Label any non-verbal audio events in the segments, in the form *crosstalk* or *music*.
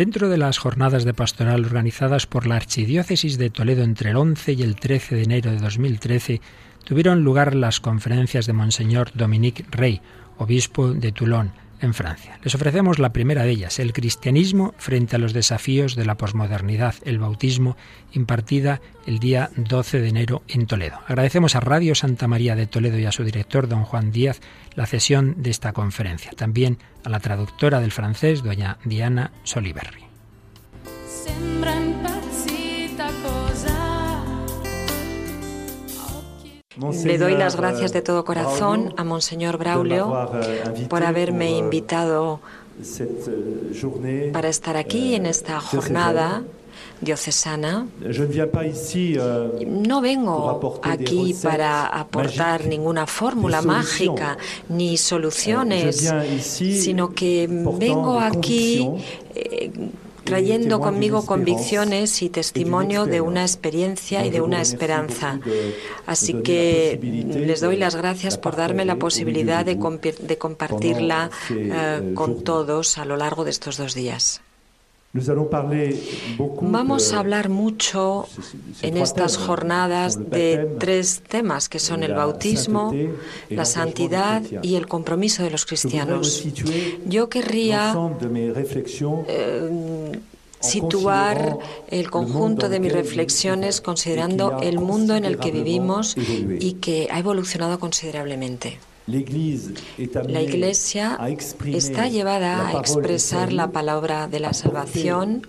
Dentro de las jornadas de pastoral organizadas por la Archidiócesis de Toledo entre el 11 y el 13 de enero de 2013, tuvieron lugar las conferencias de Monseñor Dominique Rey, obispo de Toulon, en Francia. Les ofrecemos la primera de ellas, el cristianismo frente a los desafíos de la posmodernidad, el bautismo, impartida el día 12 de enero en Toledo. Agradecemos a Radio Santa María de Toledo y a su director, don Juan Díaz, la cesión de esta conferencia. También a la traductora del francés, doña Diana Soliberri. Le doy las gracias de todo corazón a Monseñor Braulio por haberme invitado para estar aquí en esta jornada diocesana. No vengo aquí para aportar ninguna fórmula mágica ni soluciones, sino que vengo aquí trayendo conmigo convicciones y testimonio de una experiencia y de una esperanza. Así que les doy las gracias por darme la posibilidad de, compartirla eh, con todos a lo largo de estos dos días. Vamos a hablar mucho en estas jornadas de tres temas que son el bautismo, la santidad y el compromiso de los cristianos. Yo querría eh, situar el conjunto de mis reflexiones considerando el mundo en el que vivimos y que ha evolucionado considerablemente. La Iglesia está llevada a expresar la palabra de la salvación,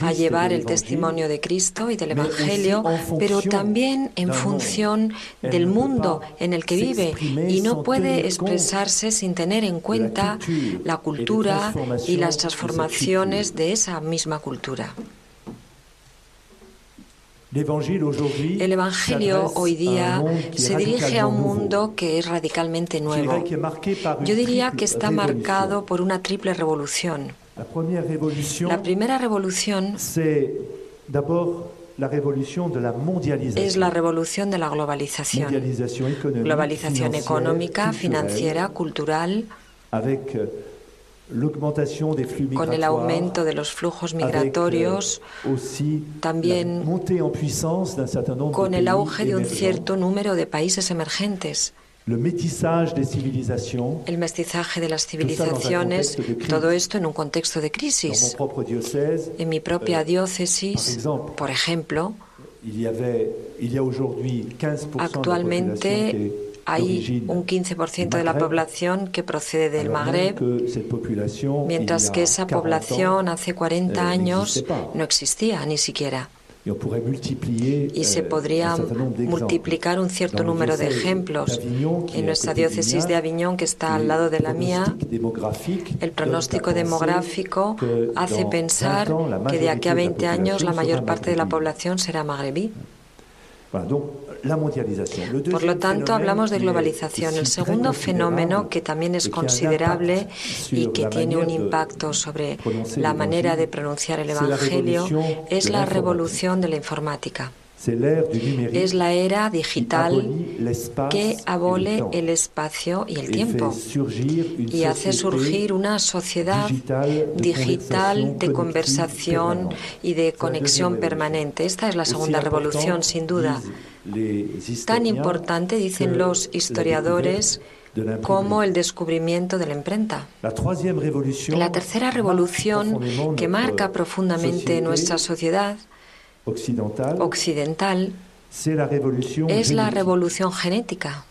a llevar el testimonio de Cristo y del Evangelio, pero también en función del mundo en el que vive y no puede expresarse sin tener en cuenta la cultura y las transformaciones de esa misma cultura. El Evangelio hoy día se dirige a un mundo que es radicalmente nuevo. Yo diría que está marcado por una triple revolución. La primera revolución es la revolución de la globalización. Globalización económica, financiera, cultural con el aumento de los flujos migratorios, también con el auge de un cierto número de países emergentes. El mestizaje de las civilizaciones, todo esto en un contexto de crisis. En mi propia euh, diócesis, por ejemplo, actualmente hay un 15% de la población que procede del Magreb, mientras que esa población hace 40 euh, años no existía ni siquiera. Y se euh, podría multiplicar un cierto número de ejemplos. En nuestra diócesis de Aviñón, que está al lado de la mía, el pronóstico demográfico hace pensar que de aquí a 20 años la mayor parte de la población será magrebí. Por lo tanto, hablamos de globalización. El segundo fenómeno, que también es considerable y que tiene un impacto sobre la manera de pronunciar el Evangelio, es la revolución de la informática. Es la era digital que abole el espacio y el tiempo y hace surgir una sociedad digital de conversación y de conexión permanente. Esta es la segunda revolución, sin duda. Tan importante, dicen los historiadores, como el descubrimiento de la imprenta. La tercera revolución que marca profundamente nuestra sociedad occidental es la revolución genética,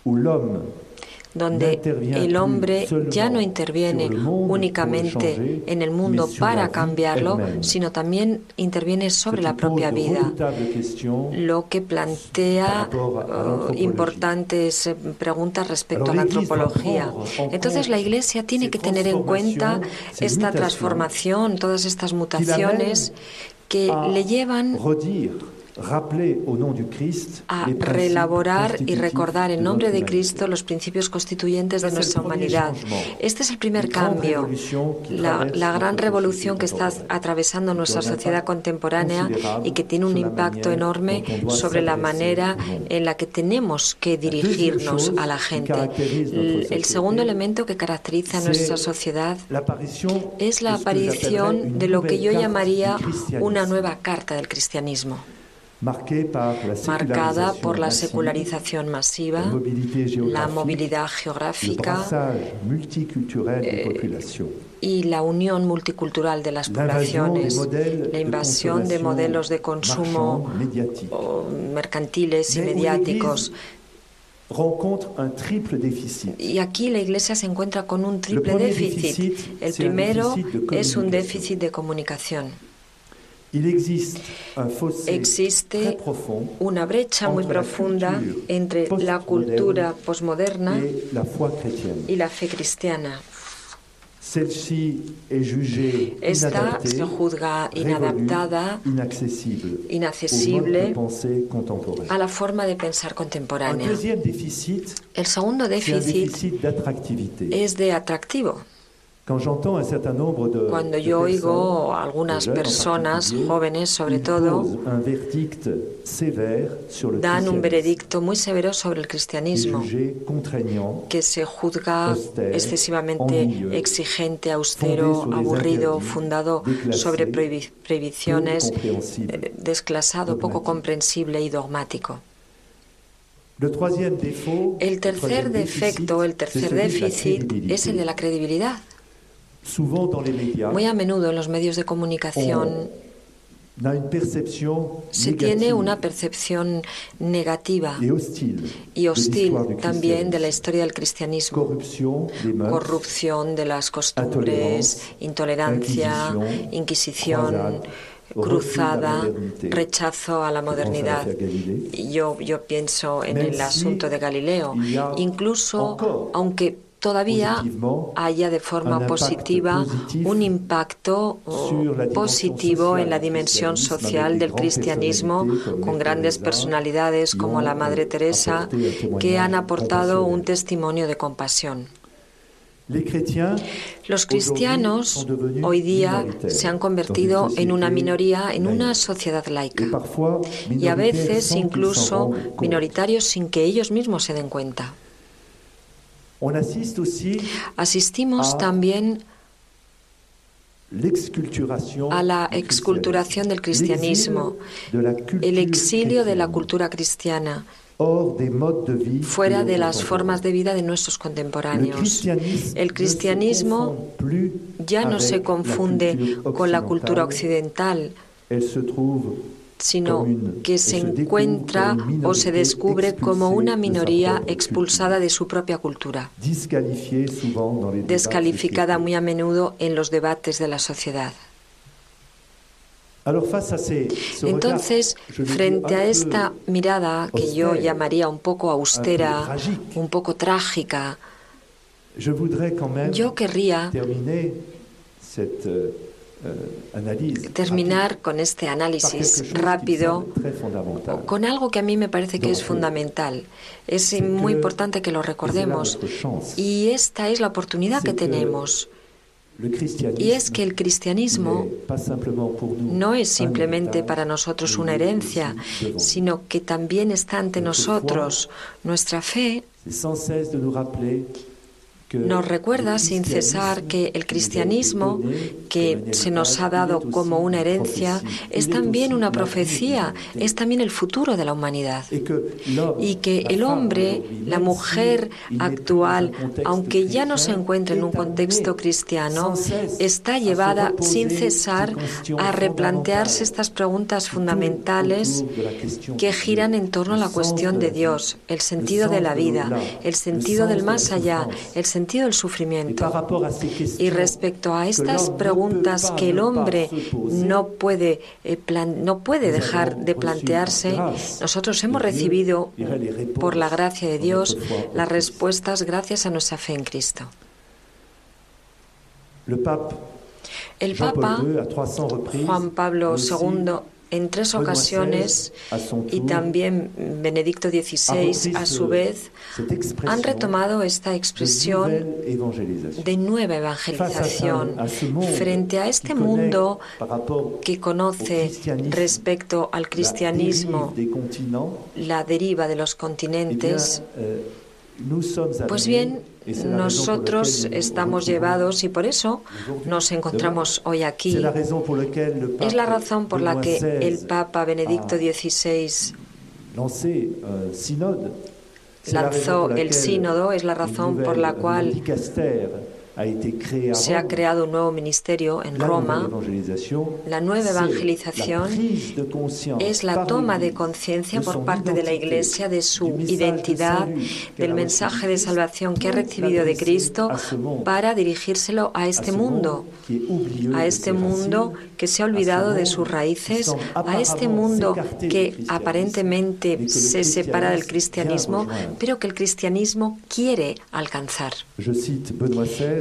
donde el hombre ya no interviene únicamente en el mundo para cambiarlo, sino también interviene sobre la propia vida, lo que plantea uh, importantes eh, preguntas respecto a la antropología. Entonces la Iglesia tiene que tener en cuenta esta transformación, todas estas mutaciones que le llevan a reelaborar y recordar en nombre de Cristo los principios constituyentes de nuestra humanidad. Este es el primer cambio, la, la gran revolución que está atravesando nuestra sociedad contemporánea y que tiene un impacto enorme sobre la manera en la que tenemos que dirigirnos a la gente. El segundo elemento que caracteriza a nuestra sociedad es la aparición de lo que yo llamaría una nueva carta del cristianismo marcada por la secularización masiva, la movilidad geográfica eh, y la unión multicultural de las poblaciones, la invasión de modelos de consumo mercantiles y mediáticos. Y aquí la Iglesia se encuentra con un triple déficit. El primero es un déficit de comunicación. Existe una brecha muy profunda entre la cultura posmoderna y la fe cristiana. Esta se juzga inadaptada, inaccesible a la forma de pensar contemporánea. El segundo déficit es de atractivo. Cuando yo oigo a algunas personas, jóvenes sobre todo, dan un veredicto muy severo sobre el cristianismo, que se juzga excesivamente exigente, austero, aburrido, fundado sobre prohibiciones, eh, desclasado, poco comprensible y dogmático. El tercer defecto, el tercer déficit es el de la credibilidad. Muy a menudo en los medios de comunicación se tiene una percepción negativa y hostil también de la historia del cristianismo. Corrupción de las costumbres, intolerancia, inquisición cruzada, rechazo a la modernidad. Yo, yo pienso en el asunto de Galileo. Incluso, aunque todavía haya de forma positiva un impacto positivo en la dimensión social del cristianismo con grandes personalidades como la Madre Teresa que han aportado un testimonio de compasión. Los cristianos hoy día se han convertido en una minoría en una sociedad laica y a veces incluso minoritarios sin que ellos mismos se den cuenta. Asistimos también a la exculturación del cristianismo, el exilio de la cultura cristiana, fuera de las formas de vida de nuestros contemporáneos. El cristianismo ya no se confunde con la cultura occidental, sino que se encuentra o se descubre como una minoría expulsada de su propia cultura, descalificada muy a menudo en los debates de la sociedad. Entonces, frente a esta mirada que yo llamaría un poco austera, un poco trágica, yo querría terminar con este análisis rápido con algo que a mí me parece que es fundamental. Es muy importante que lo recordemos. Y esta es la oportunidad que tenemos. Y es que el cristianismo no es simplemente para nosotros una herencia, sino que también está ante nosotros. Nuestra fe nos recuerda sin cesar que el cristianismo que se nos ha dado como una herencia es también una profecía, es también el futuro de la humanidad. Y que el hombre, la mujer actual, aunque ya no se encuentre en un contexto cristiano, está llevada sin cesar a replantearse estas preguntas fundamentales que giran en torno a la cuestión de Dios, el sentido de la vida, el sentido del más allá, el sentido sentido del sufrimiento. Y respecto a estas preguntas que el hombre no puede, eh, no puede dejar de plantearse, nosotros hemos recibido, por la gracia de Dios, las respuestas gracias a nuestra fe en Cristo. El Papa Juan Pablo II en tres ocasiones y también Benedicto XVI a su vez han retomado esta expresión de nueva evangelización frente a este mundo que conoce respecto al cristianismo la deriva de los continentes. Pues bien, nosotros estamos llevados y por eso nos encontramos hoy aquí. Es la razón por la que el Papa Benedicto XVI lanzó el sínodo, es la razón por la cual se ha creado un nuevo ministerio en Roma. La nueva evangelización es la toma de conciencia por parte de la Iglesia de su identidad, del mensaje de salvación que ha recibido de Cristo para dirigírselo a este mundo, a este mundo que se ha olvidado de sus raíces, a este mundo que aparentemente se separa del cristianismo, pero que el cristianismo quiere alcanzar.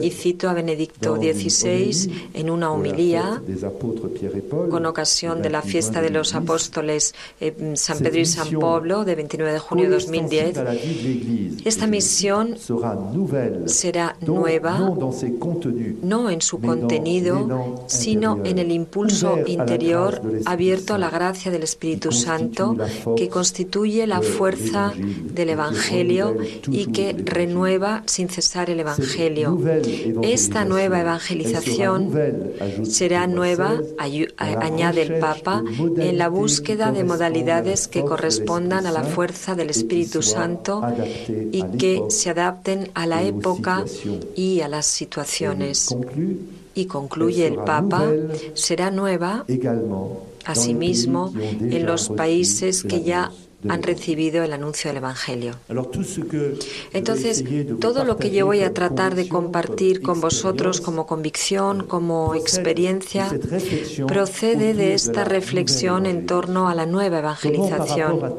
Y cito a Benedicto XVI en una homilía con ocasión de la fiesta de los apóstoles eh, San Pedro y San Pablo de 29 de junio de 2010. Esta misión será nueva no en su contenido, sino en el impulso interior abierto a la gracia del Espíritu Santo que constituye la fuerza del Evangelio y que renueva sin cesar el Evangelio. Esta nueva evangelización será nueva, añade el Papa, en la búsqueda de modalidades que correspondan a la fuerza del Espíritu Santo y que se adapten a la época y a las situaciones. Y concluye el Papa, será nueva asimismo en los países que ya han recibido el anuncio del Evangelio. Entonces, todo lo que yo voy a tratar de compartir con vosotros como convicción, como experiencia, procede de esta reflexión en torno a la nueva evangelización.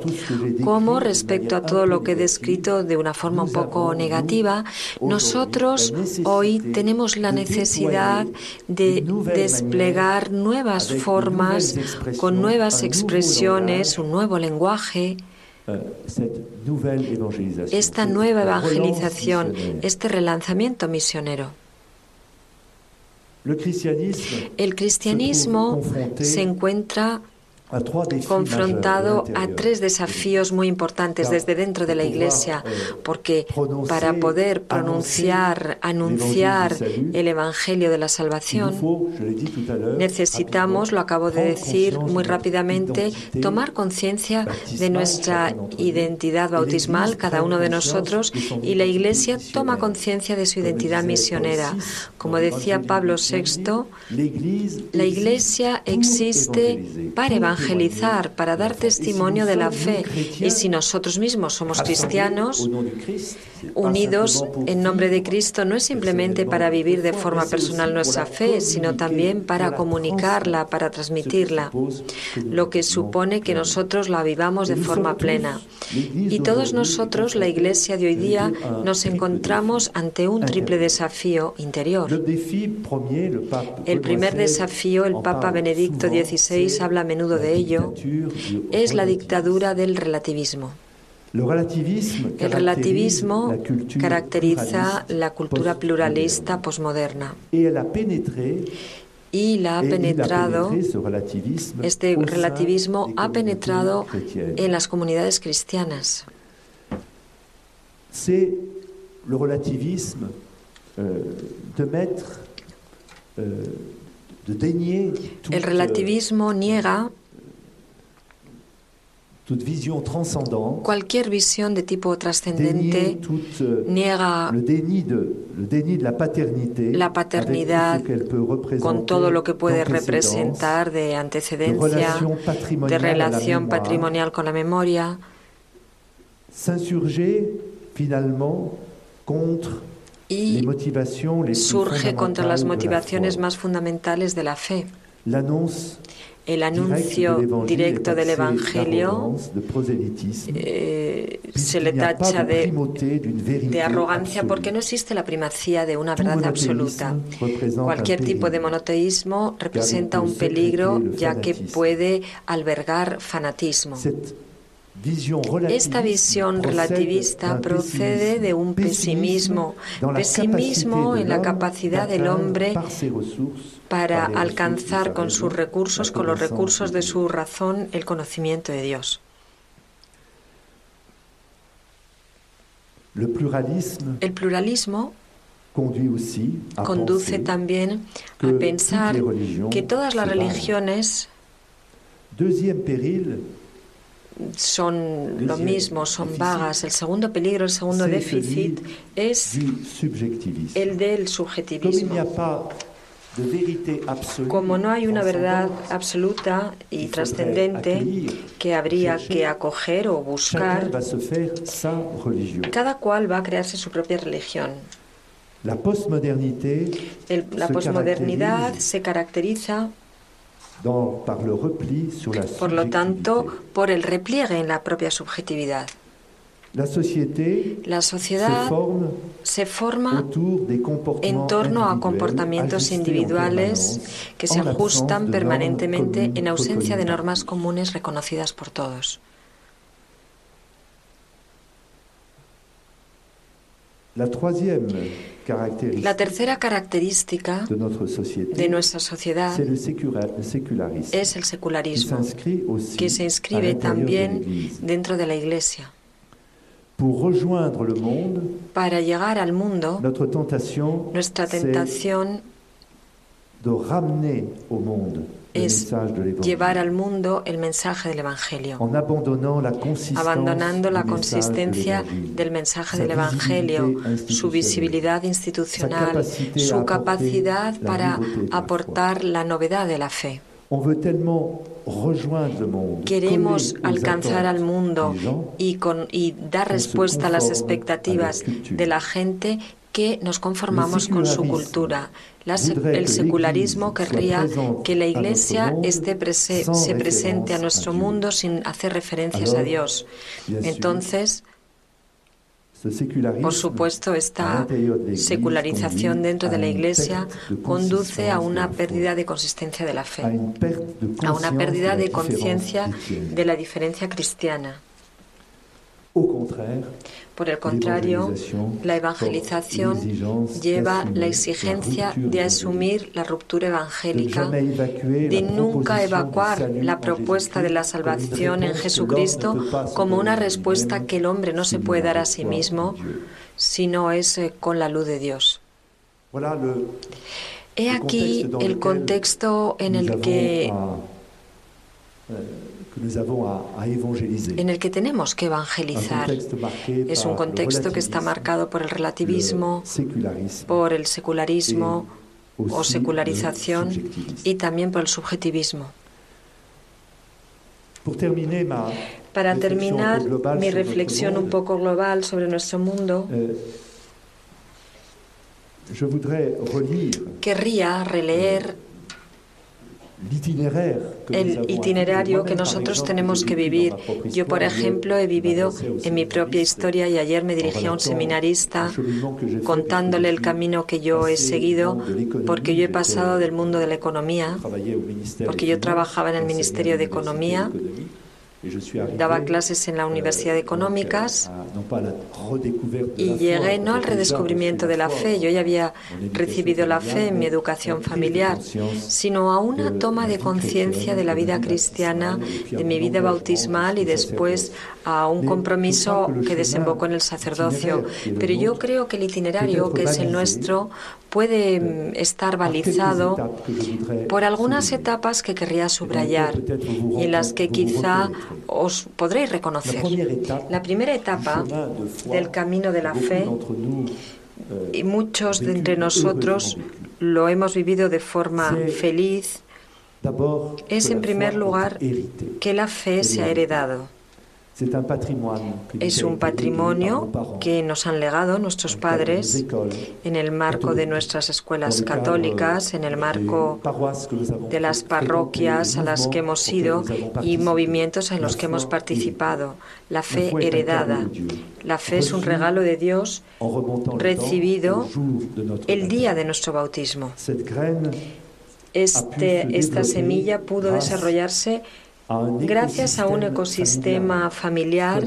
Como respecto a todo lo que he descrito de una forma un poco negativa, nosotros hoy tenemos la necesidad de desplegar nuevas formas con nuevas expresiones, un nuevo lenguaje esta nueva evangelización, este relanzamiento misionero. El cristianismo se encuentra confrontado a tres desafíos muy importantes desde dentro de la Iglesia, porque para poder pronunciar, anunciar el Evangelio de la salvación, necesitamos, lo acabo de decir muy rápidamente, tomar conciencia de nuestra identidad bautismal, cada uno de nosotros, y la Iglesia toma conciencia de su identidad misionera. Como decía Pablo VI, la Iglesia existe para evangelizar evangelizar, para dar testimonio de la fe. Y si nosotros mismos somos cristianos, unidos en nombre de Cristo, no es simplemente para vivir de forma personal nuestra fe, sino también para comunicarla, para transmitirla, lo que supone que nosotros la vivamos de forma plena. Y todos nosotros, la Iglesia de hoy día, nos encontramos ante un triple desafío interior. El primer desafío, el Papa Benedicto XVI habla a menudo de ello, es la dictadura del relativismo. El relativismo caracteriza la cultura pluralista posmoderna y la ha penetrado, este relativismo ha penetrado en las comunidades cristianas. Le relativisme euh, de mettre, euh, de El relativismo niega Cualquier visión de tipo trascendente euh, niega la paternidad con todo lo que puede representar de antecedencia, de relación patrimonial con la memoria. y surge contra las motivaciones más fundamentales de la fe. El anuncio directo del Evangelio eh, se le tacha de, de, arrogancia porque no existe la primacía de una verdad absoluta. Cualquier tipo de monoteísmo representa un peligro ya que puede albergar fanatismo. Esta visión relativista procede de un pesimismo, pesimismo en la capacidad del hombre para alcanzar con sus recursos, con los recursos de su razón, el conocimiento de Dios. El pluralismo conduce también a pensar que todas las religiones son lo mismo, son vagas. El segundo peligro, el segundo déficit es el del subjetivismo. Como no hay una verdad absoluta y trascendente que habría que acoger o buscar, cada cual va a crearse su propia religión. La posmodernidad se caracteriza por lo tanto, por el repliegue en la propia subjetividad. La sociedad se forma en torno a comportamientos individuales que se ajustan permanentemente en ausencia de normas comunes reconocidas por todos. La tercera característica de nuestra sociedad es el secularismo, que se inscribe también dentro de la Iglesia. Para llegar al mundo, nuestra tentación es llevar al mundo el mensaje del Evangelio, abandonando la consistencia del mensaje del Evangelio, su visibilidad institucional, su capacidad para aportar la novedad de la fe. Queremos alcanzar al mundo y, y dar respuesta a las expectativas de la gente que nos conformamos con su cultura. El secularismo querría que la Iglesia esté se presente a nuestro mundo sin hacer referencias a Dios. Entonces, por supuesto, esta secularización dentro de la Iglesia conduce a una pérdida de consistencia de la fe, a una pérdida de conciencia de la diferencia cristiana. Por el contrario, la evangelización lleva la exigencia de asumir la ruptura evangélica, de nunca evacuar la propuesta de la salvación en Jesucristo como una respuesta que el hombre no se puede dar a sí mismo si no es eh, con la luz de Dios. He aquí el contexto en el que en el que tenemos que evangelizar. Es un contexto que está marcado por el relativismo, por el secularismo o secularización y también por el subjetivismo. Para terminar mi reflexión un poco global sobre nuestro mundo, euh, querría releer el itinerario que nosotros tenemos que vivir. Yo, por ejemplo, he vivido en mi propia historia y ayer me dirigí a un seminarista contándole el camino que yo he seguido, porque yo he pasado del mundo de la economía, porque yo trabajaba en el Ministerio de Economía Daba clases en la Universidad de Económicas y llegué no al redescubrimiento de la fe, yo ya había recibido la fe en mi educación familiar, sino a una toma de conciencia de la vida cristiana, de mi vida bautismal y después a un compromiso que desembocó en el sacerdocio. Pero yo creo que el itinerario, que es el nuestro, puede mm, estar balizado por algunas etapas que querría subrayar y en las que quizá os podréis reconocer. La primera etapa del camino de la fe, y muchos de entre nosotros lo hemos vivido de forma feliz, es en primer lugar que la fe se ha heredado. Es un patrimonio que nos han legado nuestros padres en el marco de nuestras escuelas católicas, en el marco de las parroquias a las que hemos ido y movimientos en los que hemos participado. La fe heredada. La fe es un regalo de Dios recibido el día de nuestro bautismo. Este, esta semilla pudo desarrollarse gracias a un ecosistema familiar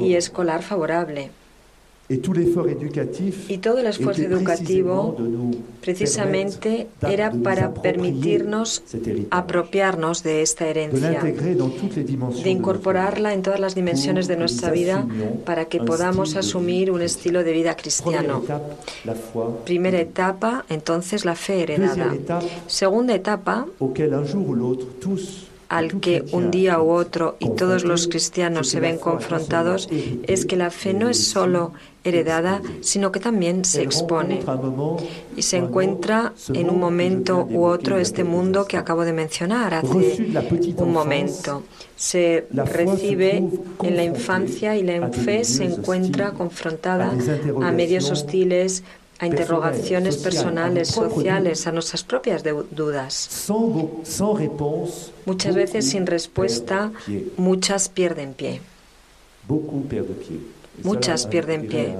y escolar favorable. Y todo el esfuerzo educativo precisamente era para permitirnos apropiarnos de esta herencia, de incorporarla en todas las dimensiones de nuestra vida para que podamos asumir un estilo de vida cristiano. Primera etapa, entonces la fe heredada. Segunda etapa, al que un día u otro y todos los cristianos se ven confrontados es que la fe no es solo heredada, sino que también se expone y se encuentra en un momento u otro este mundo que acabo de mencionar hace un momento. Se recibe en la infancia y la fe se encuentra confrontada a medios hostiles, a interrogaciones personales, sociales, a nuestras propias dudas. Muchas veces sin respuesta, muchas pierden pie. Muchas pierden pie.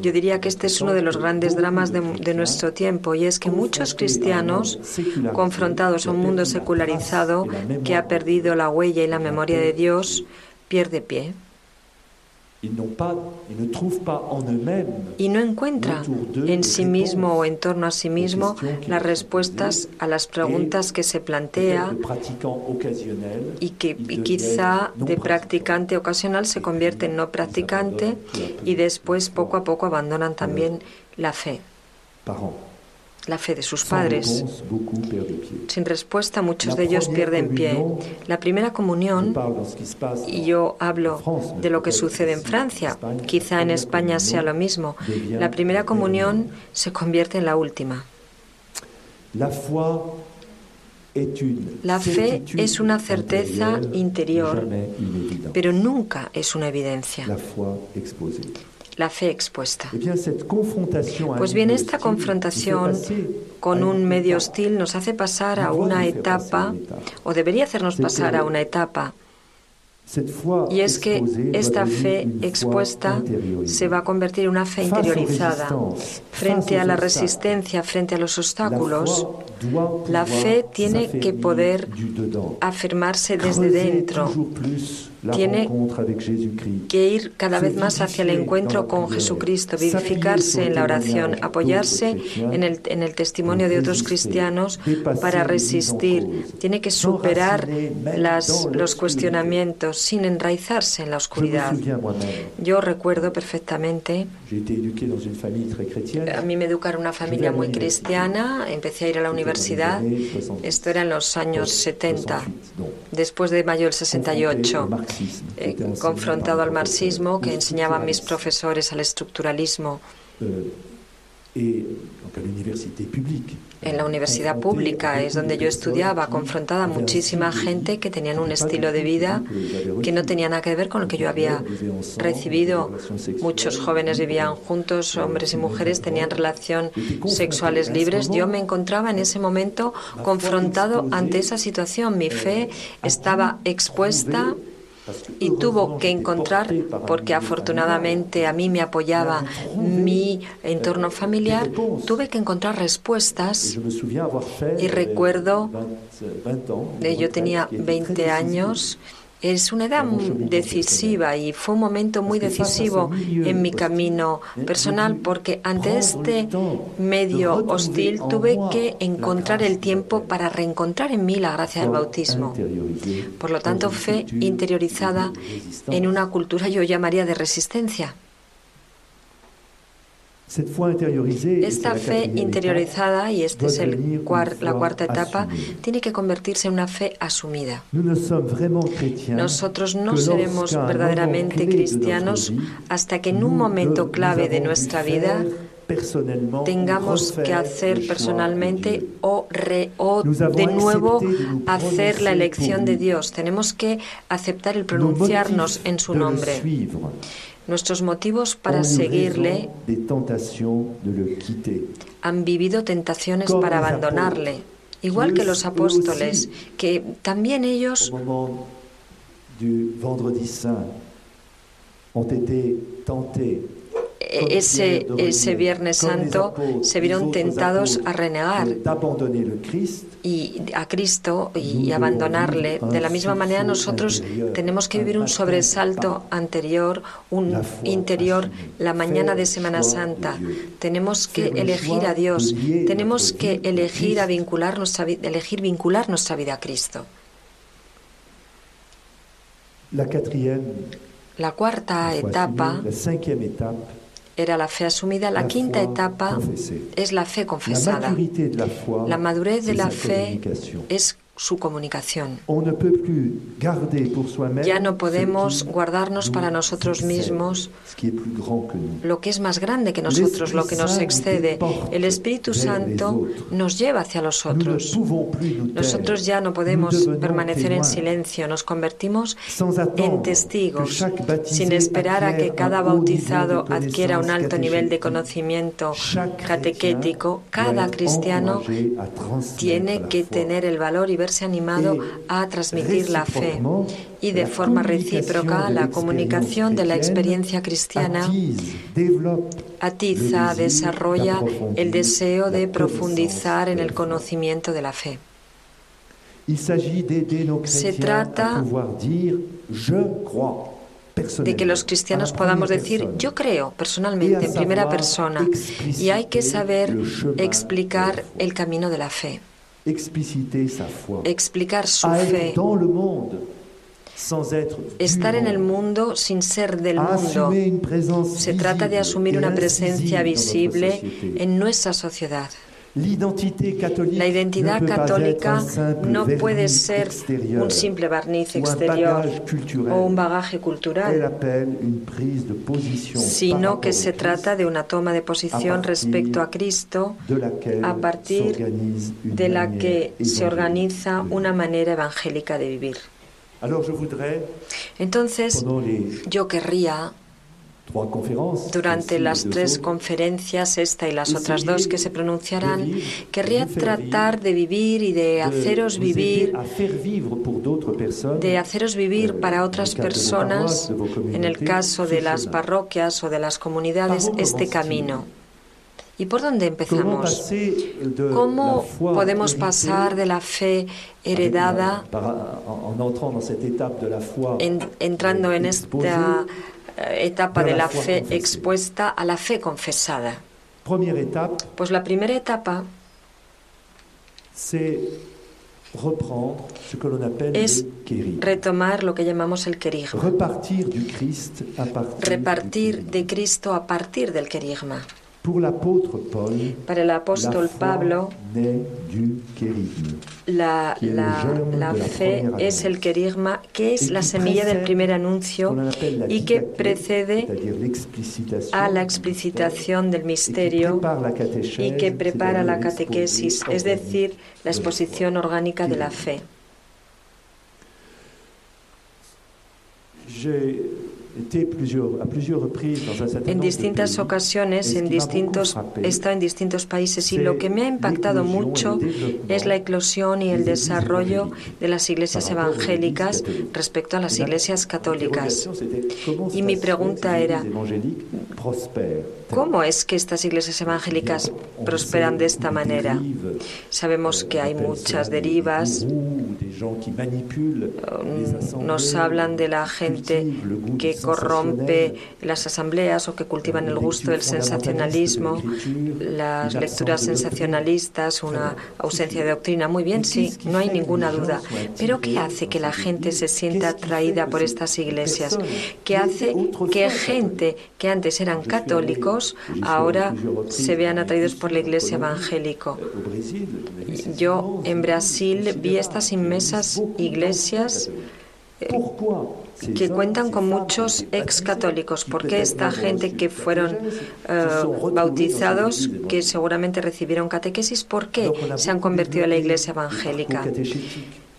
Yo diría que este es uno de los grandes dramas de, de, nuestro tiempo y es que muchos cristianos, confrontados a un mundo secularizado que ha perdido la huella y la memoria de Dios, pierde pie y no encuentra en sí mismo o en torno a sí mismo las respuestas a las preguntas que se plantea y que quizá de practicante ocasional se convierte en no practicante y después poco a poco abandonan también la fe la fe de sus padres. Sin respuesta, muchos de ellos pierden pie. La primera comunión, y yo hablo de lo que sucede en Francia, quizá en España sea lo mismo, la primera comunión se convierte en la última. La fe es una certeza interior, pero nunca es una evidencia la fe expuesta. Eh pues bien, esta confrontación con un medio hostil nos hace pasar a una etapa, o debería hacernos pasar a una etapa y es que esta fe expuesta se va a convertir en una fe interiorizada. Frente a la resistencia, frente a los obstáculos, la fe tiene que poder afirmarse desde dentro. Tiene que ir cada vez más hacia el encuentro con Jesucristo, vivificarse en la oración, apoyarse en el, en el testimonio de otros cristianos para resistir. Tiene que superar las, los cuestionamientos sin enraizarse en la oscuridad. Yo recuerdo perfectamente, a mí me educaron una familia muy cristiana, empecé a ir a la universidad, esto era en los años 70, después de mayo del 68, eh, confrontado al marxismo que enseñaban mis profesores al estructuralismo. Eh, en la universidad pública es donde yo estudiaba, confrontada a muchísima gente que tenían un estilo de vida que no tenía nada que ver con lo que yo había recibido. Muchos jóvenes vivían juntos, hombres y mujeres tenían relación sexuales libres. Yo me encontraba en ese momento confrontado ante esa situación. Mi fe estaba expuesta y tuvo que encontrar, porque afortunadamente a mí me apoyaba mi entorno familiar, tuve que encontrar respuestas. Y recuerdo, yo tenía 20 años, es una edad decisiva y fue un momento muy decisivo en mi camino personal porque ante este medio hostil tuve que encontrar el tiempo para reencontrar en mí la gracia del bautismo. Por lo tanto, fe interiorizada en una cultura yo llamaría de resistencia. Esta fe interiorizada, y esta es el la cuarta etapa, tiene que convertirse en una fe asumida. Nosotros no seremos verdaderamente cristianos hasta que en un momento clave de nuestra vida tengamos que hacer personalmente o, o de nuevo hacer la elección de Dios. Tenemos que aceptar el pronunciarnos en su nombre. Nuestros motivos para seguirle han vivido tentaciones para abandonarle, igual que los apóstoles, que también ellos ese, ese Viernes Santo se vieron tentados a renegar y a Cristo y abandonarle. De la misma manera nosotros tenemos que vivir un sobresalto anterior, un interior, la mañana de Semana Santa. Tenemos que elegir a Dios, tenemos que elegir a vincular nuestra, elegir vincular nuestra vida a Cristo. La cuarta etapa era la fe asumida. La quinta etapa es la fe confesada. La madurez de la fe es su comunicación. Ya no podemos guardarnos para nosotros mismos lo que es más grande que nosotros, lo que nos excede. El Espíritu Santo nos lleva hacia los otros. Nosotros ya no podemos permanecer en silencio, nos convertimos en testigos, sin esperar a que cada bautizado adquiera un alto nivel de conocimiento catequético. Cada cristiano tiene que tener el valor y ver animado a transmitir la fe y de forma recíproca la comunicación de la experiencia cristiana atiza, desarrolla el deseo de profundizar en el conocimiento de la fe. Se trata de que los cristianos podamos decir yo creo personalmente en primera persona y hay que saber explicar el camino de la fe explicar su fe, estar en el mundo sin ser del mundo. Se trata de asumir una presencia visible en nuestra sociedad. La identidad católica no puede ser un simple barniz exterior o un bagaje cultural, sino que se trata de una toma de posición respecto a Cristo a partir de la que se organiza una manera evangélica de vivir. Entonces, yo querría durante las tres conferencias, esta y las otras dos que se pronunciarán, querría tratar de vivir y de haceros vivir, de haceros vivir para otras personas, en el caso de las parroquias o de las comunidades, este camino. ¿Y por dónde empezamos? ¿Cómo podemos pasar de la fe heredada, entrando en esta eh, etapa de la fe expuesta a la fe confesada. Pues la primera etapa es retomar lo que llamamos el querigma. Repartir de Cristo a partir del querigma. Para el apóstol Pablo, la, la, fe es el querigma, que es la semilla del primer anuncio y que precede a la explicitación del misterio y que prepara la catequesis, es decir, la exposición orgánica de la fe. En distintas ocasiones, en distintos, he estado en distintos países y lo que me ha impactado mucho es la eclosión y el desarrollo de las iglesias evangélicas respecto a las iglesias católicas. Y mi pregunta era, ¿cómo es que estas iglesias evangélicas prosperan de esta manera? Sabemos que hay muchas derivas, nos hablan de la gente que corrompe las asambleas o que cultivan el gusto del sensacionalismo, las lecturas sensacionalistas, una ausencia de doctrina. Muy bien, sí, no hay ninguna duda. Pero ¿qué hace que la gente se sienta atraída por estas iglesias? ¿Qué hace que gente que antes eran católicos ahora se vean atraídos por la iglesia evangélica? Yo en Brasil vi estas inmensas iglesias que cuentan con muchos ex católicos, porque esta gente que fueron eh, bautizados, que seguramente recibieron catequesis, ¿por qué se han convertido a la iglesia evangélica?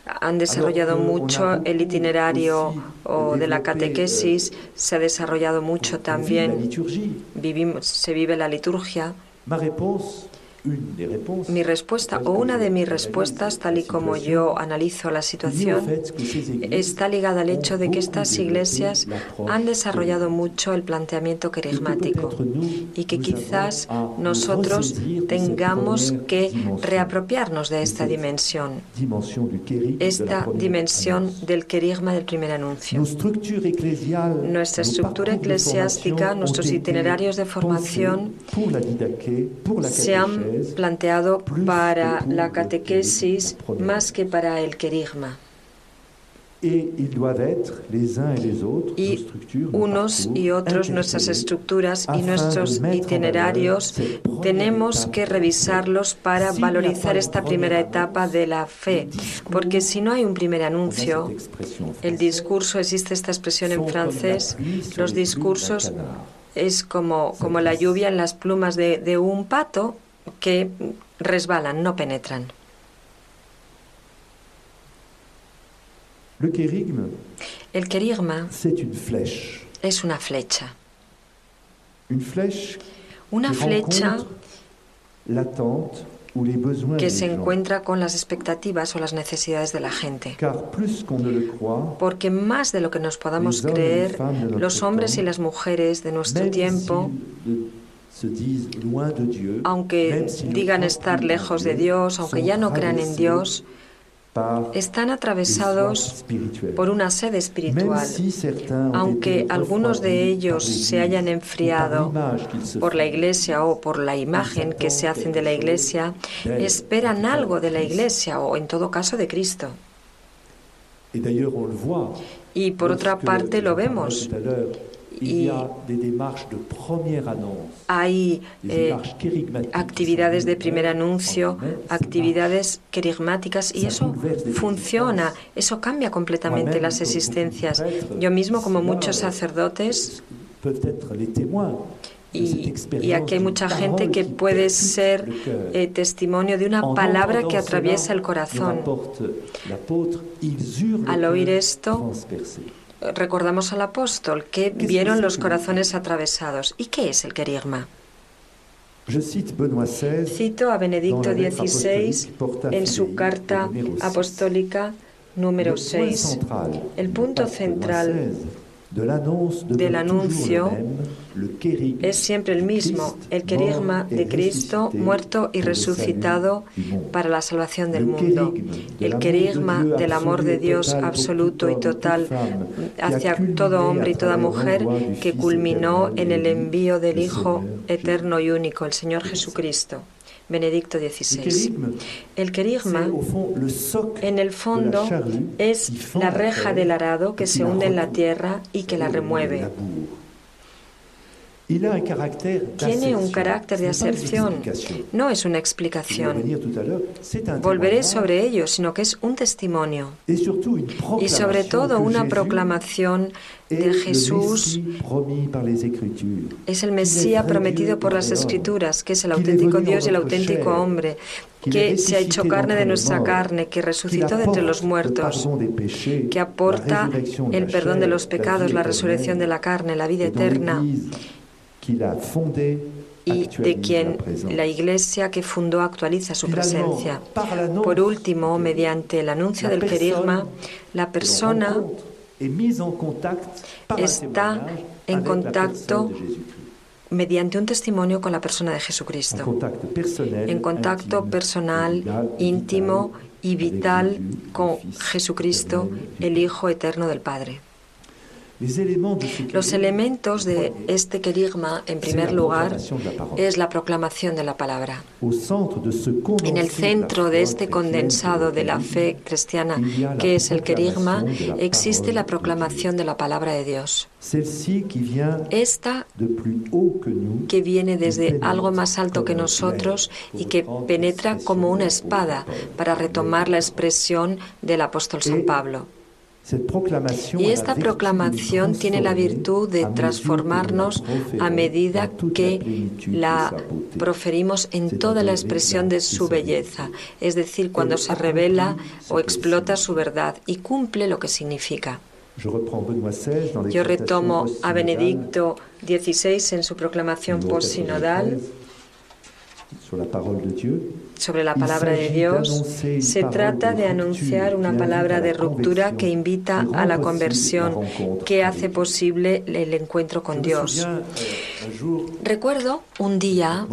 Han desarrollado mucho el itinerario de la catequesis, se ha desarrollado mucho también, vivimos, se vive la liturgia. Mi respuesta o una de mis respuestas, tal y como yo analizo la situación, está ligada al hecho de que estas iglesias han desarrollado mucho el planteamiento carismático y que quizás nosotros tengamos que reapropiarnos de esta dimensión, esta dimensión del querigma del primer anuncio. Nuestra estructura eclesiástica, nuestros itinerarios de formación se han planteado para la catequesis más que para el querigma. Y unos y otros, nuestras estructuras y nuestros itinerarios, tenemos que revisarlos para valorizar esta primera etapa de la fe. Porque si no hay un primer anuncio, el discurso, existe esta expresión en francés, los discursos es como, como la lluvia en las plumas de, de un pato que resbalan, no penetran. El querigma es una flecha. Una flecha que se encuentra con las expectativas o las necesidades de la gente. Porque más de lo que nos podamos creer, los hombres y las mujeres de nuestro tiempo aunque digan estar lejos de Dios, aunque ya no crean en Dios, están atravesados por una sed espiritual. Aunque algunos de ellos se hayan enfriado por la iglesia o por la imagen que se hacen de la iglesia, esperan algo de la iglesia o en todo caso de Cristo. Y por otra parte lo vemos y hay eh, actividades de primer anuncio, actividades querigmáticas y eso funciona, eso cambia completamente las existencias. Yo mismo, como muchos sacerdotes, y, y, aquí hay mucha gente que puede ser eh, testimonio de una palabra que atraviesa el corazón. Al oír esto, recordamos al apóstol que vieron los corazones atravesados. ¿Y qué es el querigma? Cito a Benedicto XVI en su carta apostólica número 6. El punto central del anuncio es siempre el mismo, el querigma de Cristo muerto y resucitado para la salvación del mundo. El querigma del amor de Dios absoluto y total hacia todo hombre y toda mujer que culminó en el envío del Hijo eterno y único, el Señor Jesucristo. Benedicto XVI. El querigma, en el fondo, es la reja del arado que se hunde en la tierra y que la remueve. Tiene un carácter de aserción, no es una explicación. Volveré sobre ello, sino que es un testimonio. Y sobre todo una proclamación de Jesús. Es el Mesías prometido por las Escrituras, que es el auténtico Dios y el auténtico hombre, que se ha hecho carne de nuestra carne, que resucitó de entre los muertos, que aporta el perdón de los pecados, la resurrección de la carne, la vida eterna y de quien la Iglesia que fundó actualiza su presencia. Por último, mediante el anuncio del querigma, la persona está en contacto mediante un testimonio con la persona de Jesucristo, en contacto personal, íntimo y vital con Jesucristo, el Hijo eterno del Padre. Los elementos de este querigma, en primer lugar, es la proclamación de la palabra. En el centro de este condensado de la fe cristiana, que es el querigma, existe la proclamación de la palabra de Dios. Esta que viene desde algo más alto que nosotros y que penetra como una espada, para retomar la expresión del apóstol San Pablo. Y esta proclamación tiene la virtud de transformarnos a medida que la proferimos en toda la expresión de su belleza, es decir, cuando se revela o explota su verdad y cumple lo que significa. Yo retomo a Benedicto XVI en su proclamación postsinodal sobre la palabra de Dios, se trata de anunciar una palabra de ruptura que invita a la conversión, que hace posible el encuentro con Dios. Recuerdo un día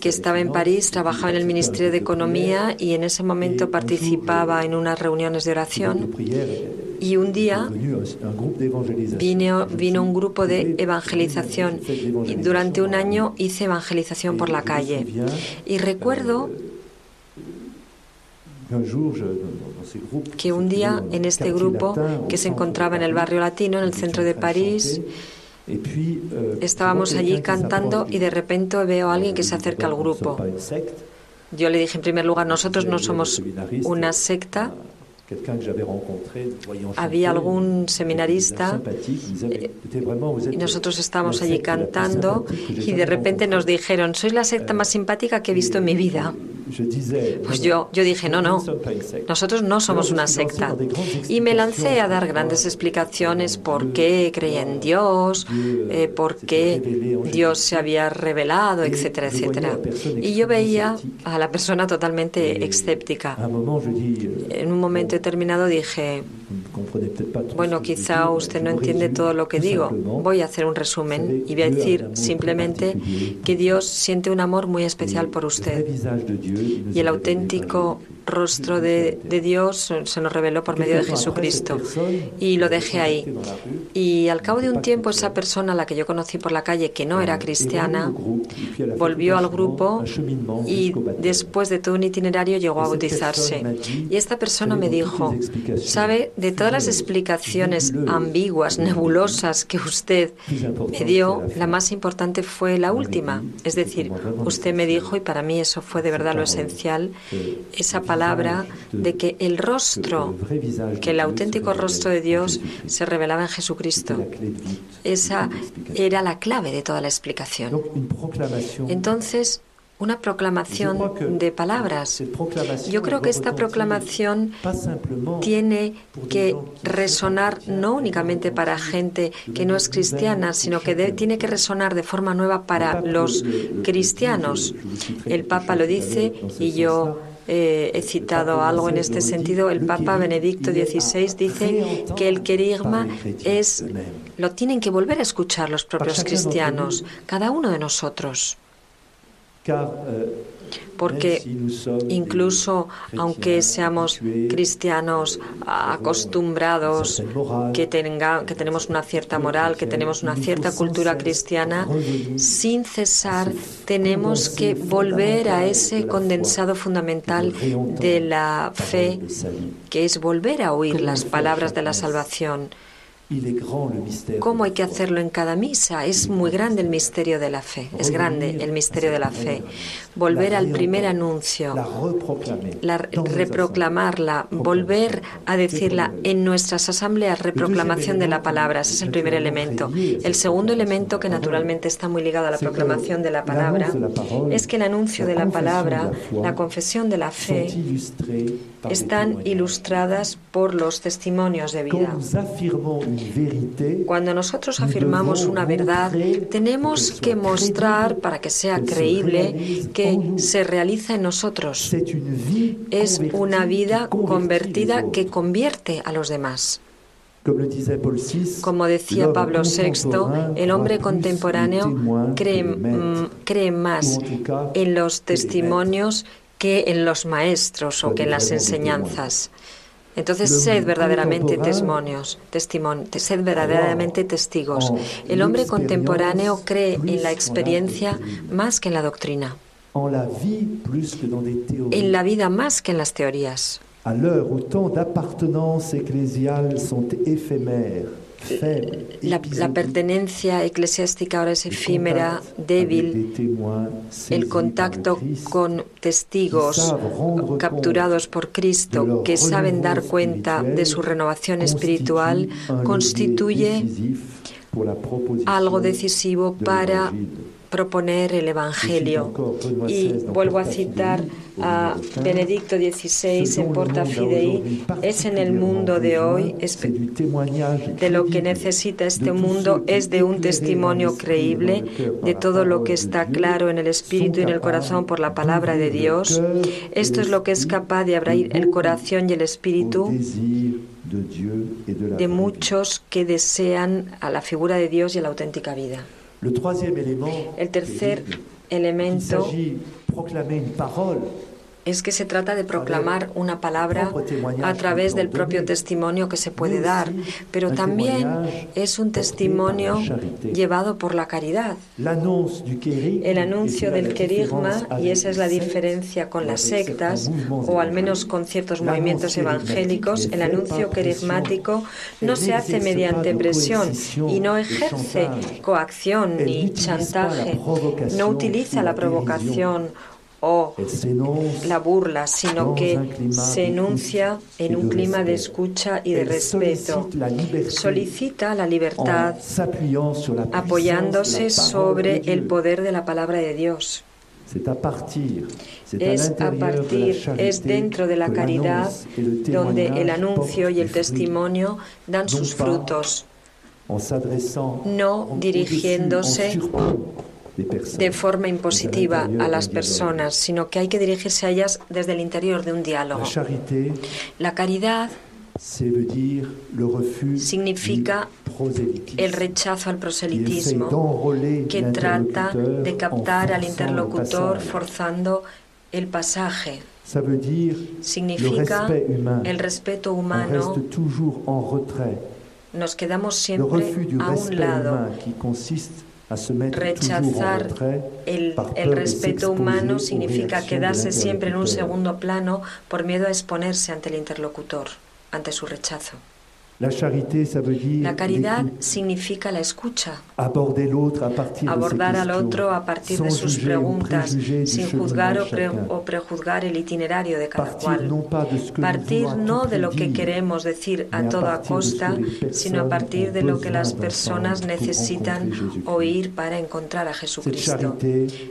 que estaba en París, trabajaba en el Ministerio de Economía y en ese momento participaba en unas reuniones de oración. Y un día vino, vino un grupo de evangelización y durante un año hice evangelización por la calle. Y recuerdo que un día en este grupo que se encontraba en el barrio latino, en el centro de París, Estábamos allí cantando y de repente veo a alguien que se acerca al grupo. Yo le dije en primer lugar, nosotros no somos una secta, había algún seminarista y nosotros estábamos allí cantando y de repente nos dijeron, sois la secta más simpática que he visto en mi vida. Pues yo, yo dije, no, no, nosotros no somos una secta. Y me lancé a dar grandes explicaciones por qué creía en Dios, eh, por qué Dios se había revelado, etcétera, etcétera. Y yo veía a la persona totalmente escéptica. En un momento determinado dije, bueno, quizá usted no entiende todo lo que digo. Voy a hacer un resumen y voy a decir simplemente que Dios siente un amor muy especial por usted. y el auténtico rostro de, Dios se nos reveló por medio de Jesucristo. Y lo dejé ahí. Y al cabo de un tiempo esa persona, la que yo conocí por la calle, que no era cristiana, volvió al grupo y después de todo un itinerario llegó a bautizarse. Y esta persona me dijo, ¿sabe? De todas las explicaciones ambiguas, nebulosas que usted *laughs* me dio, la más importante fue la última. Es decir, usted me dijo, y para mí eso fue de verdad lo esencial, esa palabra de que el rostro, que el auténtico rostro de Dios se revelaba en Jesucristo. Esa era la clave de toda la explicación. Entonces, una proclamación de palabras. Yo creo que esta proclamación tiene que resonar no únicamente para gente que no es cristiana, sino que tiene que resonar de forma nueva para los cristianos. El Papa lo dice y yo eh, he citado algo en este sentido. El Papa Benedicto XVI dice que el querigma es lo tienen que volver a escuchar los propios cristianos, cada uno de nosotros. Porque incluso aunque seamos cristianos acostumbrados, que, que tenemos una cierta moral, que tenemos una cierta cultura cristiana, sin cesar tenemos que volver a ese condensado fundamental de la fe, que es volver a oír las palabras de la salvación ¿Cómo hay que hacerlo en cada misa? Es muy grande el misterio de la fe, es grande el misterio de la fe. Volver al primer anuncio, la, reproclamarla, volver a decirla en nuestras asambleas, reproclamación de la palabra, ese es el primer elemento. El segundo elemento, que naturalmente está muy ligado a la proclamación de la palabra, es que el anuncio de la palabra, la confesión de la fe, están ilustradas por los testimonios de vida. Cuando nosotros afirmamos una verdad, tenemos que mostrar, para que sea creíble, que se realiza en nosotros. Es una vida convertida que convierte a los demás. Como decía Pablo VI, el hombre contemporáneo cree, cree más en los testimonios que en los maestros o que en las enseñanzas. Entonces, sed verdaderamente testimonios, sed verdaderamente testigos. El hombre contemporáneo cree en la experiencia más que en la doctrina, en la vida más que en las teorías. La, pertenencia eclesiástica ahora es efímera, débil. El contacto con testigos capturados por Cristo que saben dar cuenta de su renovación espiritual constituye algo decisivo para proponer el Evangelio. Y vuelvo a citar a Benedicto XVI en Porta Fidei, es en el mundo de hoy, de lo que necesita este mundo es de un testimonio creíble de todo lo que está claro en el espíritu y en el corazón por la palabra de Dios. Esto es lo que es capaz de abrir el corazón y el espíritu de muchos que desean a la figura de Dios y a la auténtica vida. El tercer elemento es que se trata de proclamar una palabra a través del propio testimonio que se puede dar, pero también es un testimonio llevado por la caridad. El anuncio del querigma, y esa es la diferencia con las sectas, o al menos con ciertos movimientos evangélicos, el anuncio querigmático no se hace mediante presión y no ejerce coacción ni chantaje, no utiliza la provocación o la burla, sino que se enuncia en un clima de escucha y de respeto. Solicita la libertad apoyándose sobre el poder de la palabra de Dios. Es a partir, es dentro de la caridad donde el anuncio y el testimonio dan sus frutos, no dirigiéndose de forma impositiva a las personas, sino que hay que dirigirse a ellas desde el interior de un diálogo. La caridad significa el rechazo al proselitismo, que trata de captar al interlocutor forzando el pasaje. Significa el respeto humano. Nos quedamos siempre a un lado Rechazar el, respeto humano significa quedarse siempre en un segundo plano por miedo a exponerse ante el interlocutor, ante su rechazo. La caridad significa la escucha, abordar al otro a partir de sus preguntas, sin juzgar o, prejuzgar el itinerario de cada cual. Partir no de lo que queremos decir a toda costa, sino a partir de lo que las personas necesitan oír para encontrar a Jesucristo.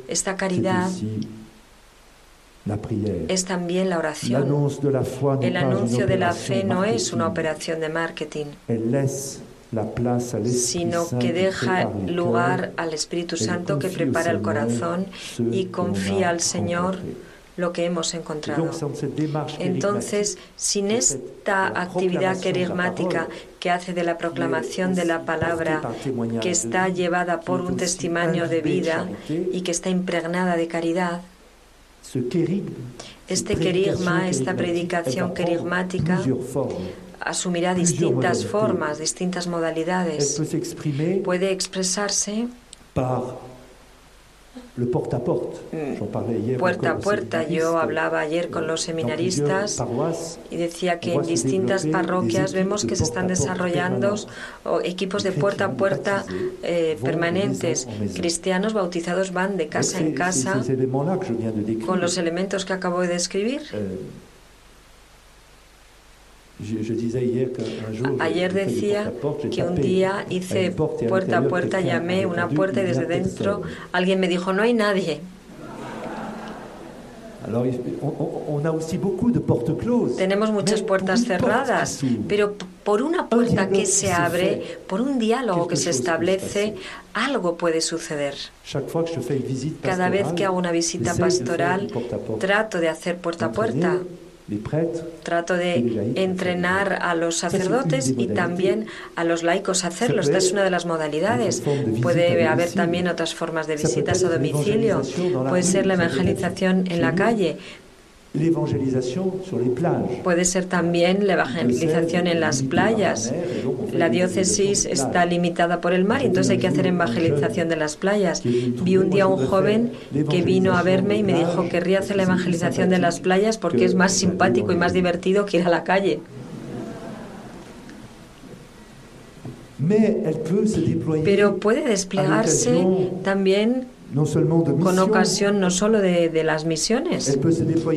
Esta caridad es también la oración. El anuncio de la fe no es una operación de marketing, sino que deja lugar al Espíritu Santo que prepara el corazón y confía al Señor lo que hemos encontrado. Entonces, sin esta actividad querigmática que hace de la proclamación de la palabra, que está llevada por un testimonio de vida y que está impregnada de caridad, este querigma, esta predicación querigmática, asumirá distintas formas, distintas modalidades. Puede expresarse puerta a puerta. Yo hablaba ayer con los seminaristas y decía que en distintas parroquias vemos que se están desarrollando equipos de puerta a puerta eh, permanentes. Cristianos bautizados van de casa en casa con los elementos que acabo de describir. Ayer decía que un día hice puerta a puerta, llamé una puerta y desde dentro alguien me dijo, no hay nadie. Tenemos muchas puertas cerradas, pero por una puerta que se abre, por un diálogo que se establece, algo puede suceder. Cada vez que hago una visita pastoral, trato de hacer puerta a puerta. Trato de entrenar a los sacerdotes y también a los laicos a hacerlo. Esta es una de las modalidades. Puede haber también otras formas de visitas a domicilio. Puede ser la evangelización en la calle. Puede ser también la evangelización en las playas. La diócesis está limitada por el mar y entonces hay que hacer evangelización de las playas. Vi un día un joven que vino a verme y me dijo, querría hacer la evangelización de las playas porque es más simpático y más divertido que ir a la calle. Pero puede desplegarse también con ocasión no solo de, las misiones,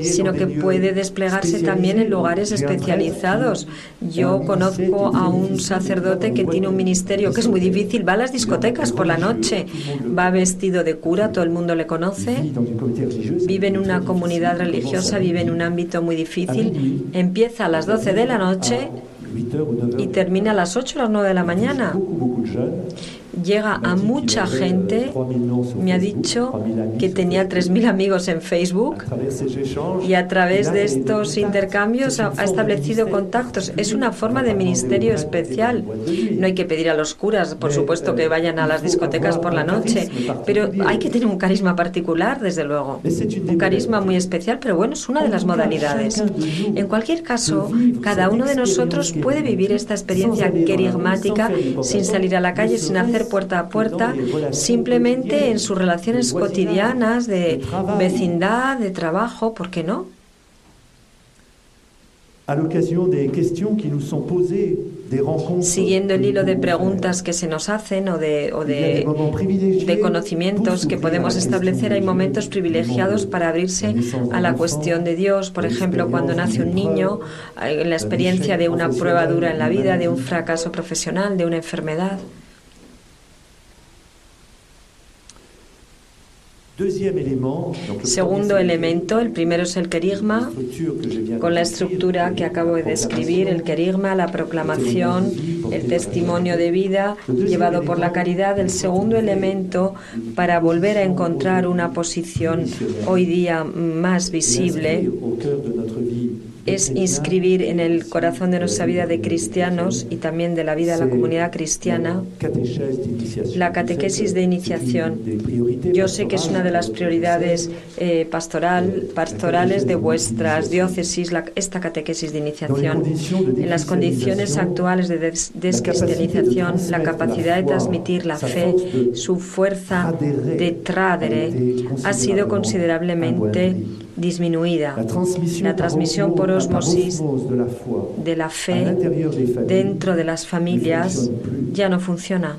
sino que puede desplegarse también en lugares especializados. Yo conozco a un sacerdote que tiene un ministerio que es muy difícil, va a las discotecas por la noche, va vestido de cura, todo el mundo le conoce, vive en una comunidad religiosa, vive en un ámbito muy difícil, empieza a las 12 de la noche y termina a las 8 o las 9 de la mañana llega a mucha gente. Me ha dicho que tenía 3.000 amigos en Facebook y a través de estos intercambios ha, establecido contactos. Es una forma de ministerio especial. No hay que pedir a los curas, por supuesto, que vayan a las discotecas por la noche, pero hay que tener un carisma particular, desde luego. Un carisma muy especial, pero bueno, es una de las modalidades. En cualquier caso, cada uno de nosotros puede vivir esta experiencia querigmática sin salir a la calle, sin hacer puerta a puerta, simplemente en sus relaciones cotidianas de vecindad, de trabajo, ¿por qué no? Siguiendo el hilo de preguntas que se nos hacen o de, o de, de, conocimientos que podemos establecer, hay momentos privilegiados para abrirse a la cuestión de Dios. Por ejemplo, cuando nace un niño, en la experiencia de una prueba dura en la vida, de un fracaso profesional, de una enfermedad. Segundo elemento, el primero es el querigma, con la estructura que acabo de describir, el querigma, la proclamación, el testimonio de vida llevado por la caridad. El segundo elemento para volver a encontrar una posición hoy día más visible es inscribir en el corazón de nuestra vida de cristianos y también de la vida de la comunidad cristiana la catequesis de iniciación. Yo sé que es una de las prioridades eh, pastoral, pastorales de vuestras diócesis, esta catequesis de iniciación. En las condiciones actuales de descristianización, la capacidad de transmitir la fe, su fuerza de tradere, ha sido considerablemente disminuida. La transmisión por osmosis de la fe dentro de las familias ya no funciona.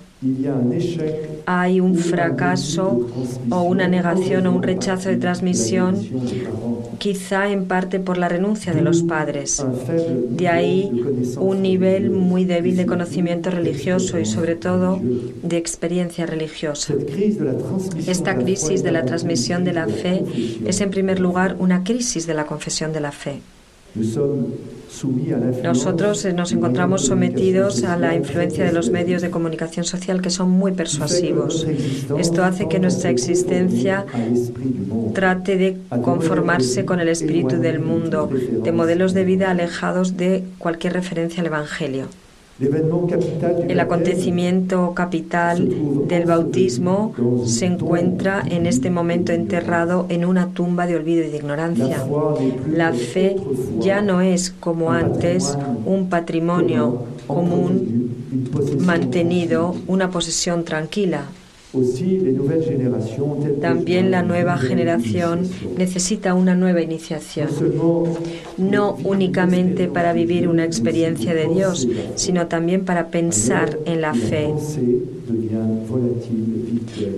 Hay un fracaso o una negación o un rechazo de transmisión, quizá en parte por la renuncia de los padres. De ahí un nivel muy débil de conocimiento religioso y sobre todo de experiencia religiosa. Esta crisis de la transmisión de la fe es en primer lugar una crisis de la confesión de la fe. Nosotros eh, nos encontramos sometidos a la influencia de los medios de comunicación social que son muy persuasivos. Esto hace que nuestra existencia trate de conformarse con el espíritu del mundo, de modelos de vida alejados de cualquier referencia al Evangelio. El acontecimiento capital del bautismo se encuentra en este momento enterrado en una tumba de olvido y de ignorancia. La fe ya no es como antes un patrimonio común mantenido, una posesión tranquila. También la nueva generación necesita una nueva iniciación, no únicamente para vivir una experiencia de Dios, sino también para pensar en la fe.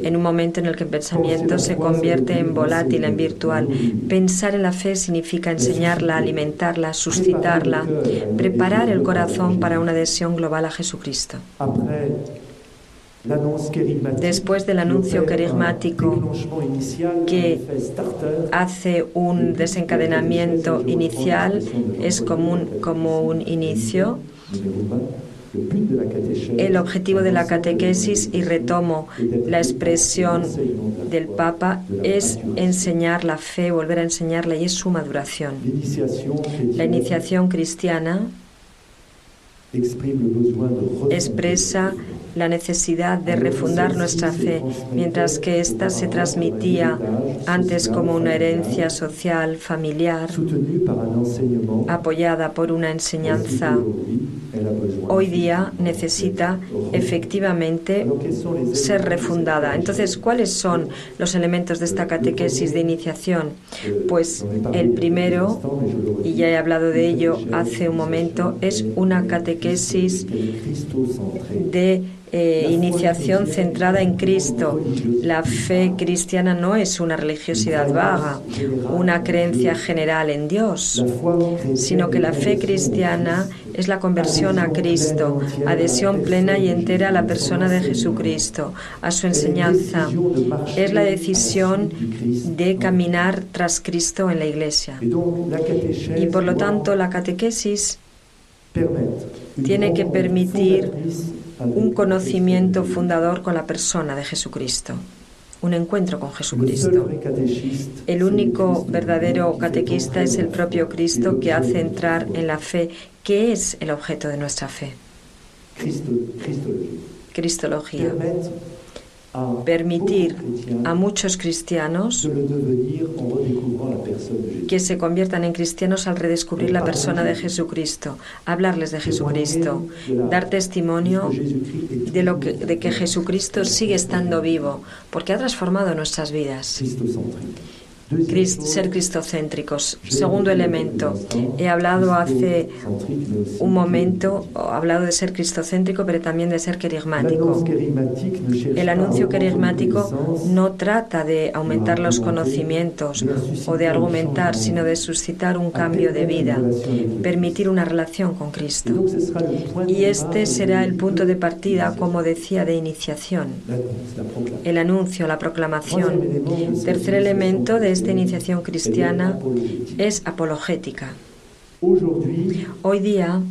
En un momento en el que el pensamiento se convierte en volátil, en virtual, pensar en la fe significa enseñarla, alimentarla, suscitarla, preparar el corazón para una adhesión global a Jesucristo. Después del anuncio querigmático que hace un desencadenamiento inicial, es como un, como un inicio. El objetivo de la catequesis, y retomo la expresión del Papa, es enseñar la fe, volver a enseñarla, y es su maduración. La iniciación cristiana expresa la necesidad de refundar nuestra fe, mientras que ésta se transmitía antes como una herencia social, familiar, apoyada por una enseñanza hoy día necesita efectivamente ser refundada. Entonces, ¿cuáles son los elementos de esta catequesis de iniciación? Pues el primero, y ya he hablado de ello hace un momento, es una catequesis de eh, iniciación centrada en Cristo. La fe cristiana no es una religiosidad vaga, una creencia general en Dios, sino que la fe cristiana es la conversión a Cristo, adhesión plena y entera a la persona de Jesucristo, a su enseñanza. Es la decisión de caminar tras Cristo en la Iglesia. Y por lo tanto la catequesis tiene que permitir un conocimiento fundador con la persona de Jesucristo, un encuentro con Jesucristo. El único verdadero catequista es el propio Cristo que hace entrar en la fe, que es el objeto de nuestra fe. Cristología permitir a muchos cristianos que se conviertan en cristianos al redescubrir la persona de Jesucristo, hablarles de Jesucristo, dar testimonio de, lo que, de que Jesucristo sigue estando vivo, porque ha transformado nuestras vidas ser cristocéntricos. Segundo elemento, he hablado hace un momento, he hablado de ser cristocéntrico, pero también de ser querigmático. El anuncio querigmático no trata de aumentar los conocimientos o de argumentar, sino de suscitar un cambio de vida, permitir una relación con Cristo. Y este será el punto de partida, como decía, de iniciación. El anuncio, la proclamación. Tercer elemento de esta iniciación cristiana es apologética. Hoy día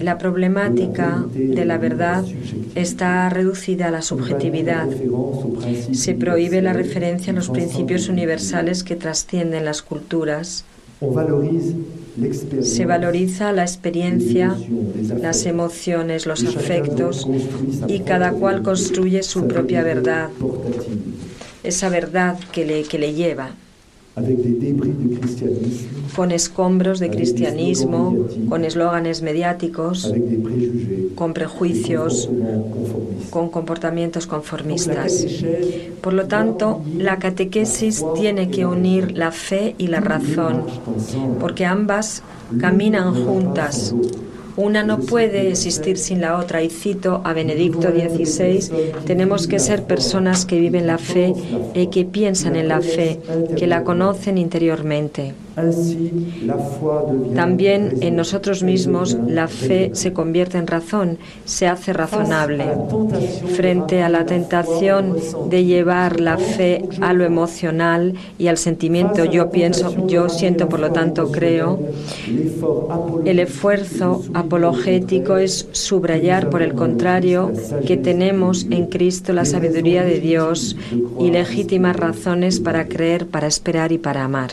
la problemática de la verdad está reducida a la subjetividad. Se prohíbe la referencia a los principios universales que trascienden las culturas. Se valoriza la experiencia, las emociones, los afectos y cada cual construye su propia verdad esa verdad que le, que le lleva. Con escombros de cristianismo, con eslóganes mediáticos, con prejuicios, con comportamientos conformistas. Por lo tanto, la catequesis tiene que unir la fe y la razón, porque ambas caminan juntas una no puede existir sin la otra. Y cito a Benedicto XVI, tenemos que ser personas que viven la fe y que piensan en la fe, que la conocen interiormente. También en nosotros mismos la fe se convierte en razón, se hace razonable. Frente a la tentación de llevar la fe a lo emocional y al sentimiento, yo pienso, yo siento, por lo tanto creo, el esfuerzo apologético es subrayar, por el contrario, que tenemos en Cristo la sabiduría de Dios y legítimas razones para creer, para esperar y para amar.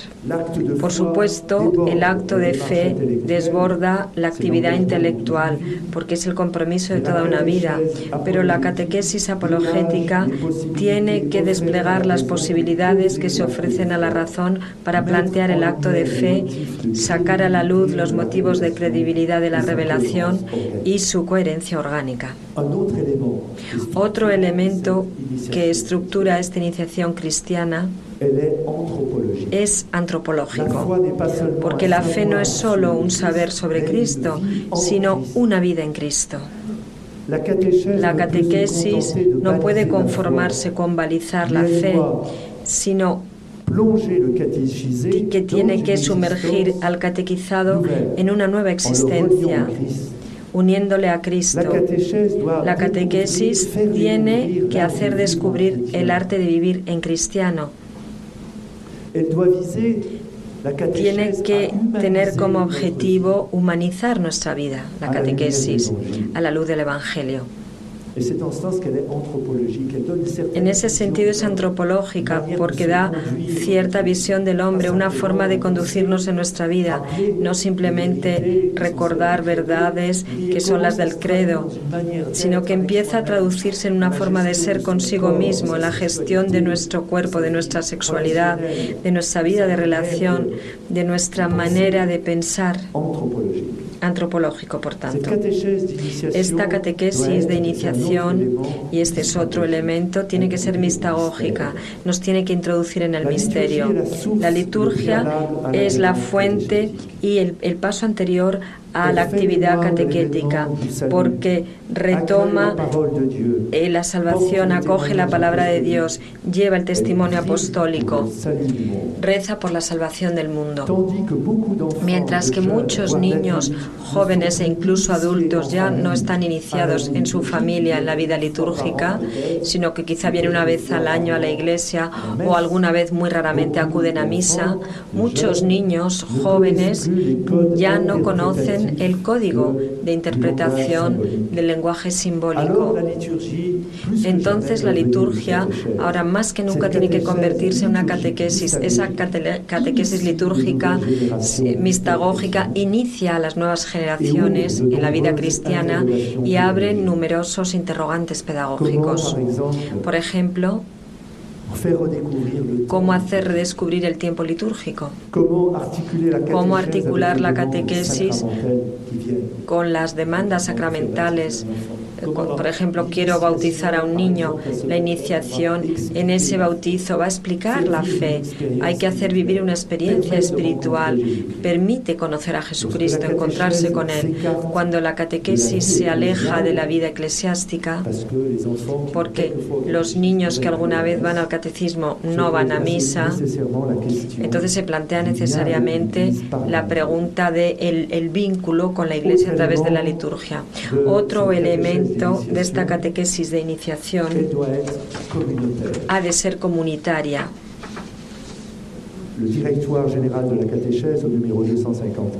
Por supuesto, el acto de fe desborda la actividad intelectual, porque es el compromiso de toda una vida, pero la catequesis apologética tiene que desplegar las posibilidades que se ofrecen a la razón para plantear el acto de fe, sacar a la luz los motivos de credibilidad de la revelación y su coherencia orgánica. Otro elemento que estructura esta iniciación cristiana es antropológico, porque la fe no es solo un saber sobre Cristo, sino una vida en Cristo. La catequesis no puede conformarse con balizar la fe, sino que tiene que sumergir al catequizado en una nueva existencia, uniéndole a Cristo. La catequesis tiene que hacer descubrir el arte de vivir en cristiano tiene que tener como objetivo humanizar nuestra vida, la catequesis, a la luz del Evangelio. En ese sentido es antropológica porque da cierta visión del hombre, una forma de conducirnos en nuestra vida, no simplemente recordar verdades que son las del credo, sino que empieza a traducirse en una forma de ser consigo mismo, en la gestión de nuestro cuerpo, de nuestra sexualidad, de nuestra vida de relación, de nuestra manera de pensar antropológico, por tanto. Esta catequesis de iniciación, y este es otro elemento, tiene que ser mistagógica, nos tiene que introducir en el misterio. La liturgia es la fuente y el, el paso anterior a la actividad catequética, porque retoma eh, la salvación, acoge la palabra de Dios, lleva el testimonio apostólico, reza por la salvación del mundo. Mientras que muchos niños, jóvenes e incluso adultos ya no están iniciados en su familia en la vida litúrgica, sino que quizá vienen una vez al año a la iglesia o alguna vez muy raramente acuden a misa, muchos niños jóvenes ya no conocen el código de interpretación del lenguaje simbólico. Entonces la liturgia ahora más que nunca tiene que convertirse en una catequesis. Esa catequesis litúrgica mistagógica inicia a las nuevas generaciones en la vida cristiana y abre numerosos interrogantes pedagógicos. Por ejemplo, cómo hacer redescubrir el tiempo litúrgico, cómo articular la catequesis con las demandas sacramentales por ejemplo, quiero bautizar a un niño, la iniciación en ese bautizo va a explicar la fe. Hay que hacer vivir una experiencia espiritual. Permite conocer a Jesucristo, encontrarse con Él. Cuando la catequesis se aleja de la vida eclesiástica, porque los niños que alguna vez van al catecismo no van a misa, entonces se plantea necesariamente la pregunta de el vínculo con la Iglesia a través de la liturgia. Otro elemento de esta catequesis de iniciación ha de ser comunitaria.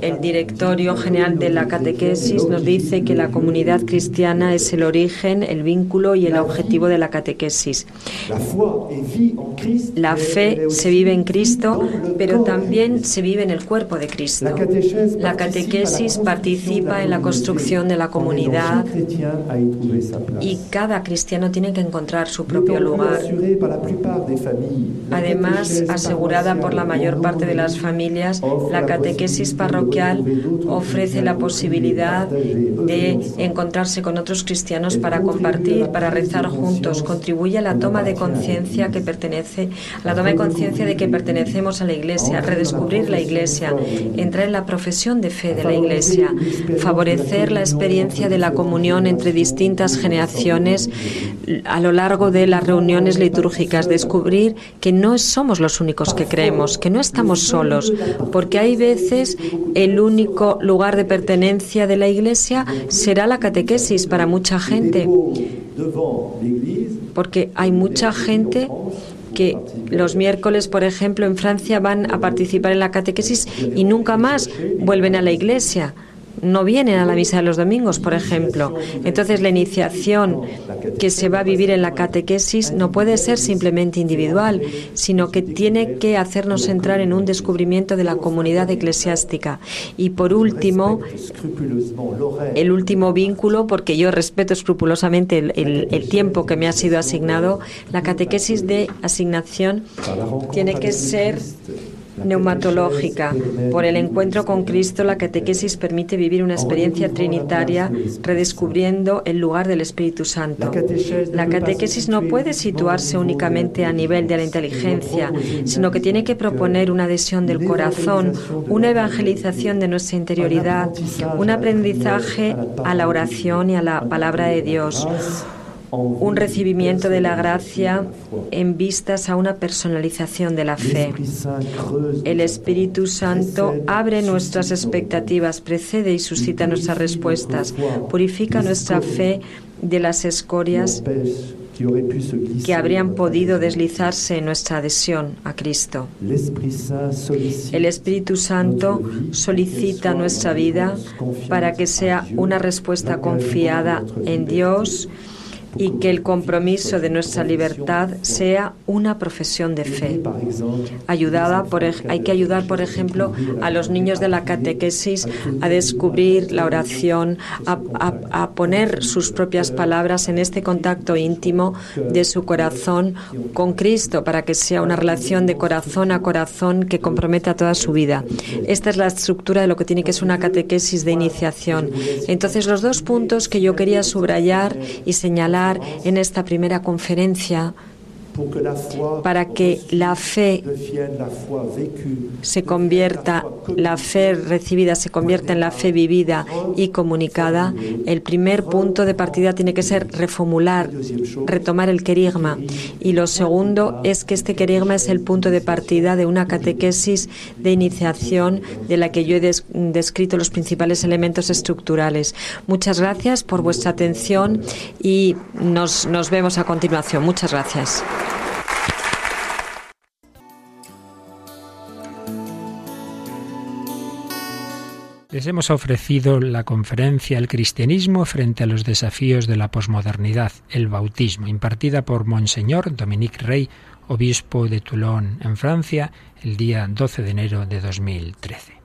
El directorio general de la catequesis nos dice que la comunidad cristiana es el origen, el vínculo y el objetivo de la catequesis. La fe se vive en Cristo, pero también se vive en el cuerpo de Cristo. La catequesis participa en la construcción de la comunidad y cada cristiano tiene que encontrar su propio lugar. Además, asegurada por la mayor parte de las familias, la catequesis parroquial ofrece la posibilidad de encontrarse con otros cristianos para compartir, para rezar juntos. Contribuye a la toma de conciencia que pertenece, a la toma de conciencia de que pertenecemos a la Iglesia, redescubrir la Iglesia, entrar en la profesión de fe de la Iglesia, favorecer la experiencia de la comunión entre distintas generaciones a lo largo de las reuniones litúrgicas, descubrir que no somos los únicos que creemos, que no estamos solos, porque hay veces el único lugar de pertenencia de la Iglesia será la catequesis para mucha gente, porque hay mucha gente que los miércoles, por ejemplo, en Francia van a participar en la catequesis y nunca más vuelven a la iglesia no vienen a la misa de los domingos, por ejemplo. Entonces, la iniciación que se va a vivir en la catequesis no puede ser simplemente individual, sino que tiene que hacernos entrar en un descubrimiento de la comunidad eclesiástica. Y por último, el último vínculo, porque yo respeto escrupulosamente el, el tiempo que me ha sido asignado, la catequesis de asignación tiene que ser neumatológica. Por el encuentro con Cristo, la catequesis permite vivir una experiencia trinitaria redescubriendo el lugar del Espíritu Santo. La catequesis no puede situarse únicamente a nivel de la inteligencia, sino que tiene que proponer una adhesión del corazón, una evangelización de nuestra interioridad, un aprendizaje a la oración y a la palabra de Dios un recibimiento de la gracia en vistas a una personalización de la fe. El Espíritu Santo abre nuestras expectativas, precede y suscita nuestras respuestas, purifica nuestra fe de las escorias que habrían podido deslizarse en nuestra adhesión a Cristo. El Espíritu Santo solicita nuestra vida para que sea una respuesta confiada en Dios y que el compromiso de nuestra libertad sea una profesión de fe. Ayudada por, hay que ayudar, por ejemplo, a los niños de la catequesis a descubrir la oración, a, a poner sus propias palabras en este contacto íntimo de su corazón con Cristo para que sea una relación de corazón a corazón que comprometa toda su vida. Esta es la estructura de lo que tiene que ser una catequesis de iniciación. Entonces, los dos puntos que yo quería subrayar y señalar en esta primera conferencia para que la fe se convierta, la fe recibida se convierta en la fe vivida y comunicada, el primer punto de partida tiene que ser reformular, retomar el querigma. Y lo segundo es que este querigma es el punto de partida de una catequesis de iniciación de la que yo he descrito los principales elementos estructurales. Muchas gracias por vuestra atención y nos, nos vemos a continuación. Muchas gracias. Les hemos ofrecido la conferencia El cristianismo frente a los desafíos de la posmodernidad, el bautismo, impartida por Monseñor Dominique Rey, obispo de Toulon, en Francia, el día 12 de enero de 2013.